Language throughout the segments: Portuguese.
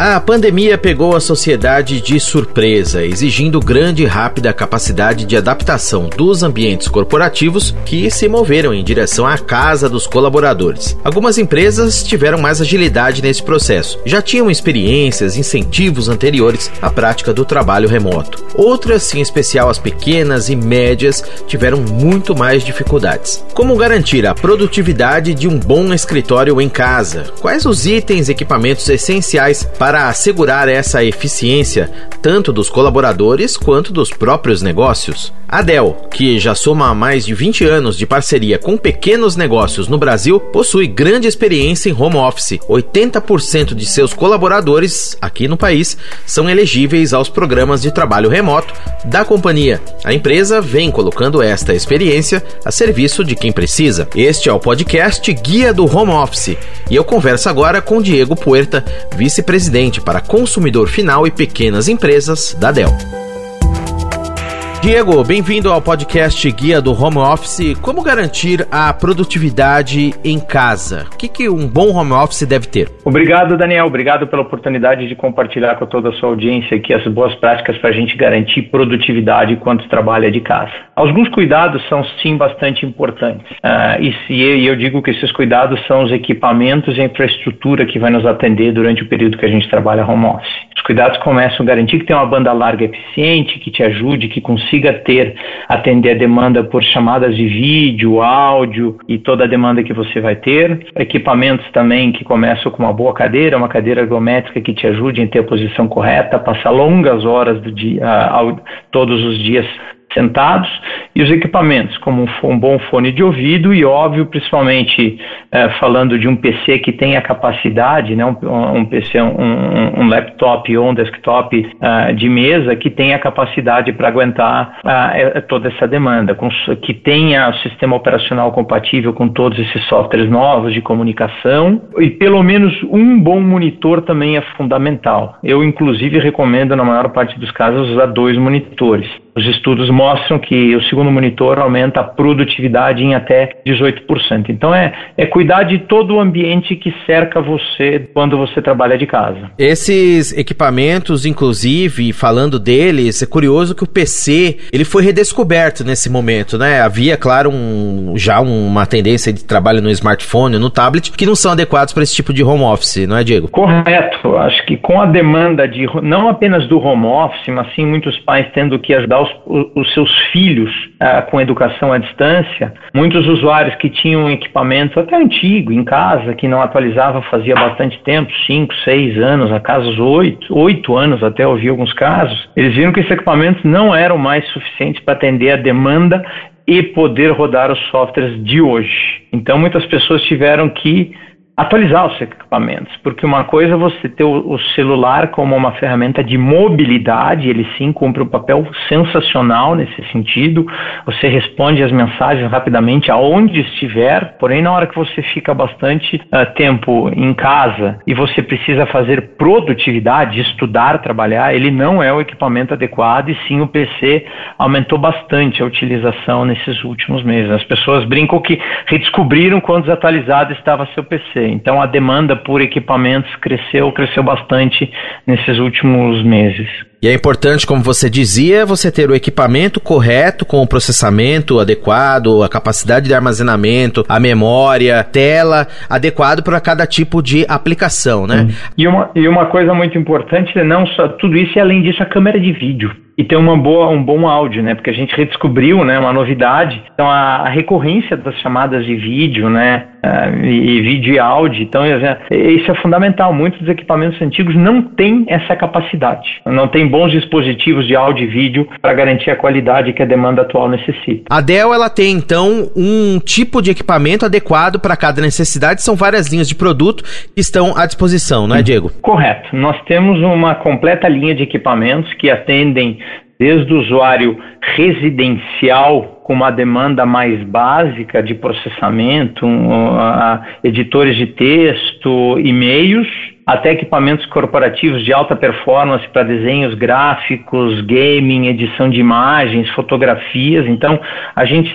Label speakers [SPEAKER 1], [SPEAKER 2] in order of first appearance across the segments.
[SPEAKER 1] A pandemia pegou a sociedade de surpresa, exigindo grande e rápida capacidade de adaptação dos ambientes corporativos que se moveram em direção à casa dos colaboradores. Algumas empresas tiveram mais agilidade nesse processo, já tinham experiências, incentivos anteriores à prática do trabalho remoto. Outras, em especial as pequenas e médias, tiveram muito mais dificuldades. Como garantir a produtividade de um bom escritório em casa? Quais os itens e equipamentos essenciais para para assegurar essa eficiência tanto dos colaboradores quanto dos próprios negócios. A Dell, que já soma mais de 20 anos de parceria com pequenos negócios no Brasil, possui grande experiência em home office. 80% de seus colaboradores aqui no país são elegíveis aos programas de trabalho remoto da companhia. A empresa vem colocando esta experiência a serviço de quem precisa. Este é o podcast Guia do Home Office e eu converso agora com Diego Puerta, vice-presidente para consumidor final e pequenas empresas da Dell. Diego, bem-vindo ao podcast Guia do Home Office. Como garantir a produtividade em casa? O que, que um bom home office deve ter?
[SPEAKER 2] Obrigado, Daniel. Obrigado pela oportunidade de compartilhar com toda a sua audiência aqui as boas práticas para a gente garantir produtividade enquanto trabalha de casa. Alguns cuidados são sim bastante importantes. Uh, e se eu, digo que esses cuidados são os equipamentos e a infraestrutura que vai nos atender durante o período que a gente trabalha home office. Os cuidados começam a garantir que tem uma banda larga eficiente, que te ajude, que consiga ter, atender a demanda por chamadas de vídeo, áudio e toda a demanda que você vai ter. Equipamentos também que começam com uma boa cadeira, uma cadeira ergométrica que te ajude em ter a posição correta, passar longas horas do dia, todos os dias sentados e os equipamentos, como um, bom fone de ouvido e, óbvio, principalmente é, falando de um PC que tenha capacidade, né, um, um PC, um, um, laptop ou um desktop uh, de mesa que tenha capacidade para aguentar uh, toda essa demanda, com, que tenha o sistema operacional compatível com todos esses softwares novos de comunicação e pelo menos um bom monitor também é fundamental. Eu, inclusive, recomendo, na maior parte dos casos, usar dois monitores. Os estudos mostram que o segundo monitor aumenta a produtividade em até 18%. Então é, é cuidar de todo o ambiente que cerca você quando você trabalha de casa.
[SPEAKER 1] Esses equipamentos, inclusive, falando deles, é curioso que o PC ele foi redescoberto nesse momento, né? Havia, claro, um, já uma tendência de trabalho no smartphone, no tablet, que não são adequados para esse tipo de home office, não é, Diego?
[SPEAKER 2] Correto. Acho que com a demanda de não apenas do home office, mas sim muitos pais tendo que ajudar os os, seus filhos com educação à distância, muitos usuários que tinham equipamento até antigo em casa, que não atualizavam fazia bastante tempo, 5, 6 anos, a casos 8, 8 anos até ouvi alguns casos, eles viram que esses equipamentos não eram mais suficientes para atender a demanda e poder rodar os softwares de hoje. Então muitas pessoas tiveram que atualizar os equipamentos, porque uma coisa é você ter o, celular como uma ferramenta de mobilidade, ele sim cumpre um papel sensacional nesse sentido, você responde as mensagens rapidamente aonde estiver, porém na hora que você fica bastante uh, tempo em casa e você precisa fazer produtividade, estudar, trabalhar, ele não é o equipamento adequado e sim o PC aumentou bastante a utilização nesses últimos meses. As pessoas brincam que redescobriram quando desatualizado estava seu PC. Então a demanda por equipamentos cresceu, cresceu bastante nesses últimos meses.
[SPEAKER 1] E é importante, como você dizia, você ter o equipamento correto, com o processamento adequado, a capacidade de armazenamento, a memória, tela adequado para cada tipo de aplicação, né?
[SPEAKER 2] E uma, e uma coisa muito importante é não só tudo isso e além disso a câmera de vídeo e ter uma boa, um bom áudio, né? Porque a gente redescobriu, né, uma novidade. Então a, a recorrência das chamadas de vídeo, né, uh, e, e, vídeo e áudio, então isso é fundamental. Muitos dos equipamentos antigos não têm essa capacidade, não tem bons dispositivos de áudio e vídeo para garantir a qualidade que a demanda atual necessita.
[SPEAKER 1] A Dell ela tem então um tipo de equipamento adequado para cada necessidade. São várias linhas de produto que estão à disposição, não é, Diego?
[SPEAKER 2] Correto. Nós temos uma completa linha de equipamentos que atendem desde o usuário residencial com uma demanda mais básica de processamento, editores de texto, e-mails, até equipamentos corporativos de alta performance para desenhos gráficos, gaming, edição de imagens, fotografias. Então, a gente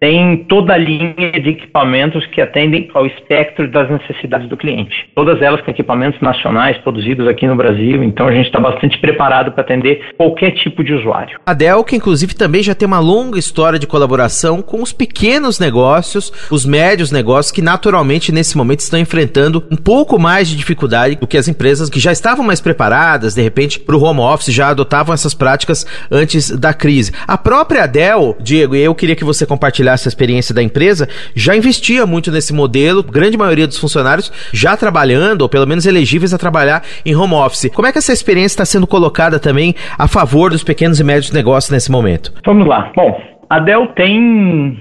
[SPEAKER 2] tem toda a linha de equipamentos que atendem ao espectro das necessidades do cliente. Todas elas com equipamentos nacionais produzidos aqui no Brasil, então a gente está bastante preparado para atender qualquer tipo de usuário.
[SPEAKER 1] A Dell, que inclusive também já tem uma longa história de colaboração com os pequenos negócios, os médios negócios, que naturalmente nesse momento estão enfrentando um pouco mais de dificuldade do que as empresas que já estavam mais preparadas, de repente, para o home office, já adotavam essas práticas antes da crise. A própria Dell, Diego, e eu queria que você compartilhasse a experiência da empresa, já investia muito nesse modelo, grande maioria dos funcionários já trabalhando, ou pelo menos elegíveis a trabalhar em home office. Como é que essa experiência está sendo colocada também a favor dos pequenos e médios negócios nesse momento?
[SPEAKER 2] Vamos lá. Bom, a Dell tem,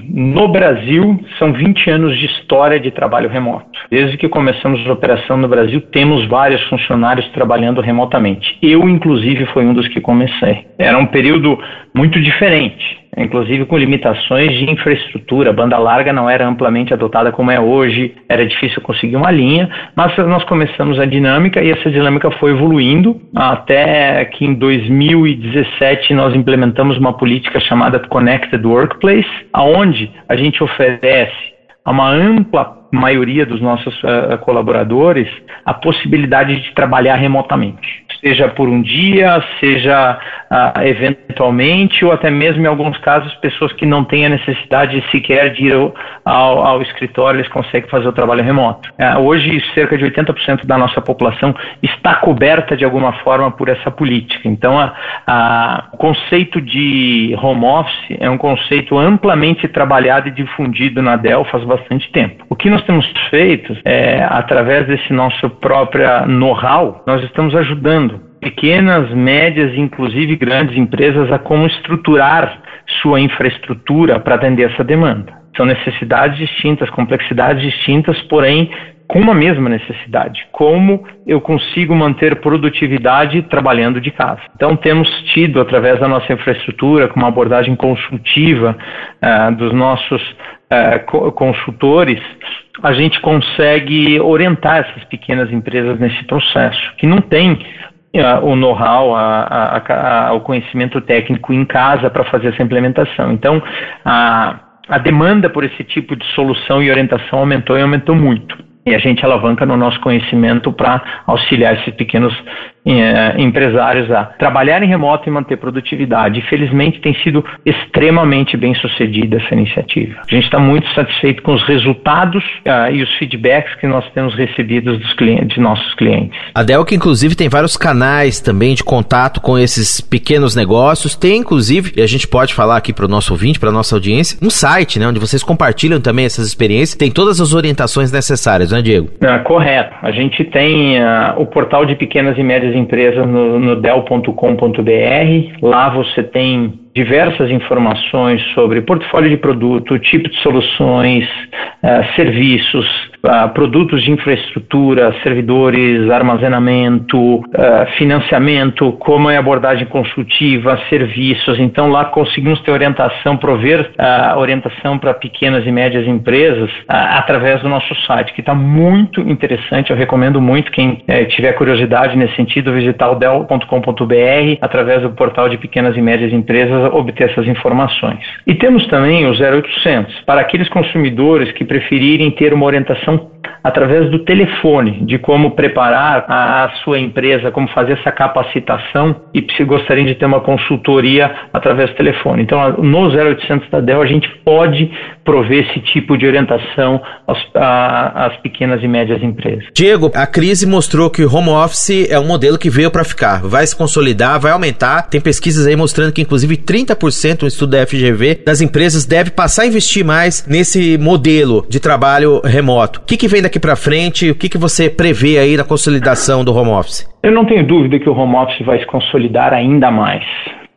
[SPEAKER 2] no Brasil, são 20 anos de história de trabalho remoto. Desde que começamos a operação no Brasil, temos vários funcionários trabalhando remotamente. Eu, inclusive, fui um dos que comecei. Era um período muito diferente inclusive com limitações de infraestrutura. A banda larga não era amplamente adotada como é hoje, era difícil conseguir uma linha, mas nós começamos a dinâmica e essa dinâmica foi evoluindo até que em 2017 nós implementamos uma política chamada Connected Workplace, aonde a gente oferece uma ampla maioria dos nossos uh, colaboradores a possibilidade de trabalhar remotamente seja por um dia, seja ah, eventualmente, ou até mesmo em alguns casos, pessoas que não têm a necessidade sequer de ir ao, ao escritório, eles conseguem fazer o trabalho remoto. Ah, hoje, cerca de 80% da nossa população está coberta de alguma forma por essa política. Então, a, a, o conceito de home office é um conceito amplamente trabalhado e difundido na Dell faz bastante tempo. O que nós temos feito é, através desse nosso próprio know-how, nós estamos ajudando pequenas, médias e inclusive grandes empresas a como estruturar sua infraestrutura para atender essa demanda. São necessidades distintas, complexidades distintas, porém com uma mesma necessidade. Como eu consigo manter produtividade trabalhando de casa? Então, temos tido, através da nossa infraestrutura, com uma abordagem consultiva uh, dos nossos uh, consultores, a gente consegue orientar essas pequenas empresas nesse processo, que não tem o know-how, o conhecimento técnico em casa para fazer essa implementação. Então, a, a demanda por esse tipo de solução e orientação aumentou e aumentou muito. E a gente alavanca no nosso conhecimento para auxiliar esses pequenos eh, empresários a trabalhar em remoto e manter produtividade. Felizmente tem sido extremamente bem sucedida essa iniciativa. A gente está muito satisfeito com os resultados uh, e os feedbacks que nós temos recebidos dos clientes, de nossos clientes.
[SPEAKER 1] A Delk, inclusive, tem vários canais também de contato com esses pequenos negócios. Tem, inclusive, e a gente pode falar aqui para o nosso ouvinte, para a nossa audiência, um site, né, onde vocês compartilham também essas experiências. Tem todas as orientações necessárias, né, Diego?
[SPEAKER 2] Ah, correto. A gente tem uh, o portal de pequenas e médias empresas no, no Dell.com.br. Lá você tem diversas informações sobre portfólio de produto, tipo de soluções, uh, serviços, uh, produtos de infraestrutura, servidores, armazenamento, uh, financiamento, como é abordagem consultiva, serviços. Então lá conseguimos ter orientação, prover orientação para pequenas e médias empresas através do nosso site, que está muito interessante. Eu recomendo muito quem eh, tiver curiosidade nesse sentido visitar o dell.com.br através do portal de pequenas e médias empresas obter essas informações. E temos também o 0800 para aqueles consumidores que preferirem ter uma orientação son através do telefone, de como preparar a, sua empresa, como fazer essa capacitação e se gostariam de ter uma consultoria através do telefone. Então, no 0800 da Dell, a gente pode prover esse tipo de orientação às, às pequenas e médias empresas.
[SPEAKER 1] Diego, a crise mostrou que o home office é um modelo que veio para ficar, vai se consolidar, vai aumentar. Tem pesquisas aí mostrando que, inclusive, 30%, um estudo da FGV, das empresas deve passar a investir mais nesse modelo de trabalho remoto. O que, que vem daqui para frente? O que, que você prevê aí da consolidação do home office?
[SPEAKER 2] Eu não tenho dúvida que o home office vai se consolidar ainda mais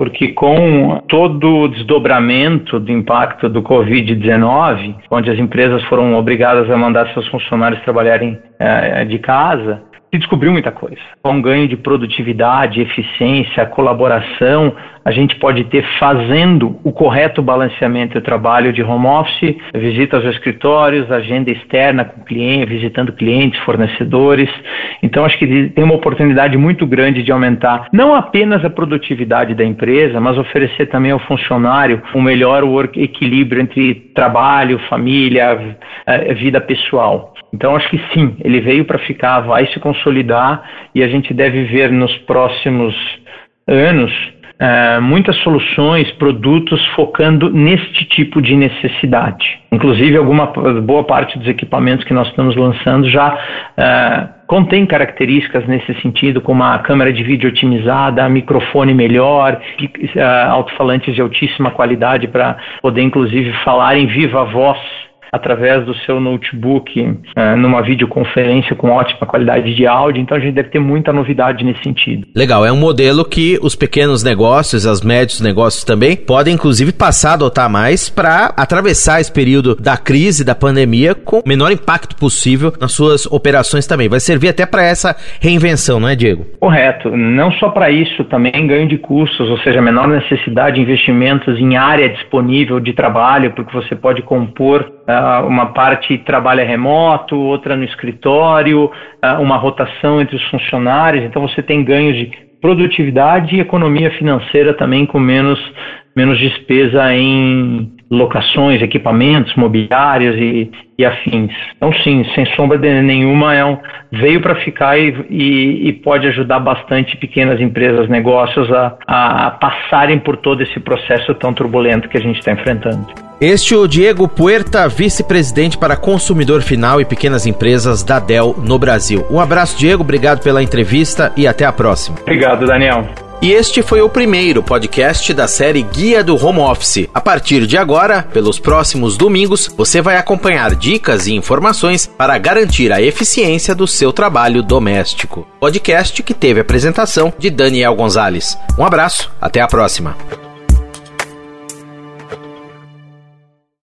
[SPEAKER 2] porque com todo o desdobramento do impacto do Covid-19, onde as empresas foram obrigadas a mandar seus funcionários trabalharem é, de casa, se descobriu muita coisa. Um ganho de produtividade, eficiência, colaboração a gente pode ter fazendo o correto balanceamento do trabalho de home office, visitas aos escritórios, agenda externa com cliente, visitando clientes, fornecedores. Então, acho que tem uma oportunidade muito grande de aumentar não apenas a produtividade da empresa, mas oferecer também ao funcionário um melhor equilíbrio entre trabalho, família, eh, vida pessoal. Então, acho que sim, ele veio para ficar, vai se consolidar e a gente deve ver nos próximos anos uh, muitas soluções, produtos focando neste tipo de necessidade. Inclusive, alguma boa parte dos equipamentos que nós estamos lançando já uh, contém características nesse sentido, como a câmera de vídeo otimizada, microfone melhor, uh, alto-falantes de altíssima qualidade para poder, inclusive, falar em viva voz através do seu notebook uh, numa videoconferência com ótima qualidade de áudio. Então a gente deve ter muita novidade nesse sentido.
[SPEAKER 1] Legal, é um modelo que os pequenos negócios, as médios negócios também podem inclusive passar a adotar mais para atravessar esse período da crise, da pandemia com o menor impacto possível nas suas operações também. Vai servir até para essa reinvenção, não é, Diego?
[SPEAKER 2] Correto. Não só para isso, também ganho de custos, ou seja, menor necessidade de investimentos em área disponível de trabalho, porque você pode compor uma parte trabalha remoto, outra no escritório, uh, uma rotação entre os funcionários, então você tem ganhos de produtividade e economia financeira também com menos, menos despesa em locações, equipamentos, mobiliários e, e afins. Então, sim, sem sombra nenhuma, é um, veio para ficar e, e, e, pode ajudar bastante pequenas empresas, negócios a, a passarem por todo esse processo tão turbulento que a gente está enfrentando.
[SPEAKER 1] Este é o Diego Puerta, vice-presidente para consumidor final e pequenas empresas da Dell no Brasil. Um abraço, Diego, obrigado pela entrevista e até a próxima.
[SPEAKER 2] Obrigado, Daniel.
[SPEAKER 1] E este foi o primeiro podcast da série Guia do Home Office. A partir de agora, pelos próximos domingos, você vai acompanhar dicas e informações para garantir a eficiência do seu trabalho doméstico. Podcast que teve apresentação de Daniel Gonzalez. Um abraço, até a próxima.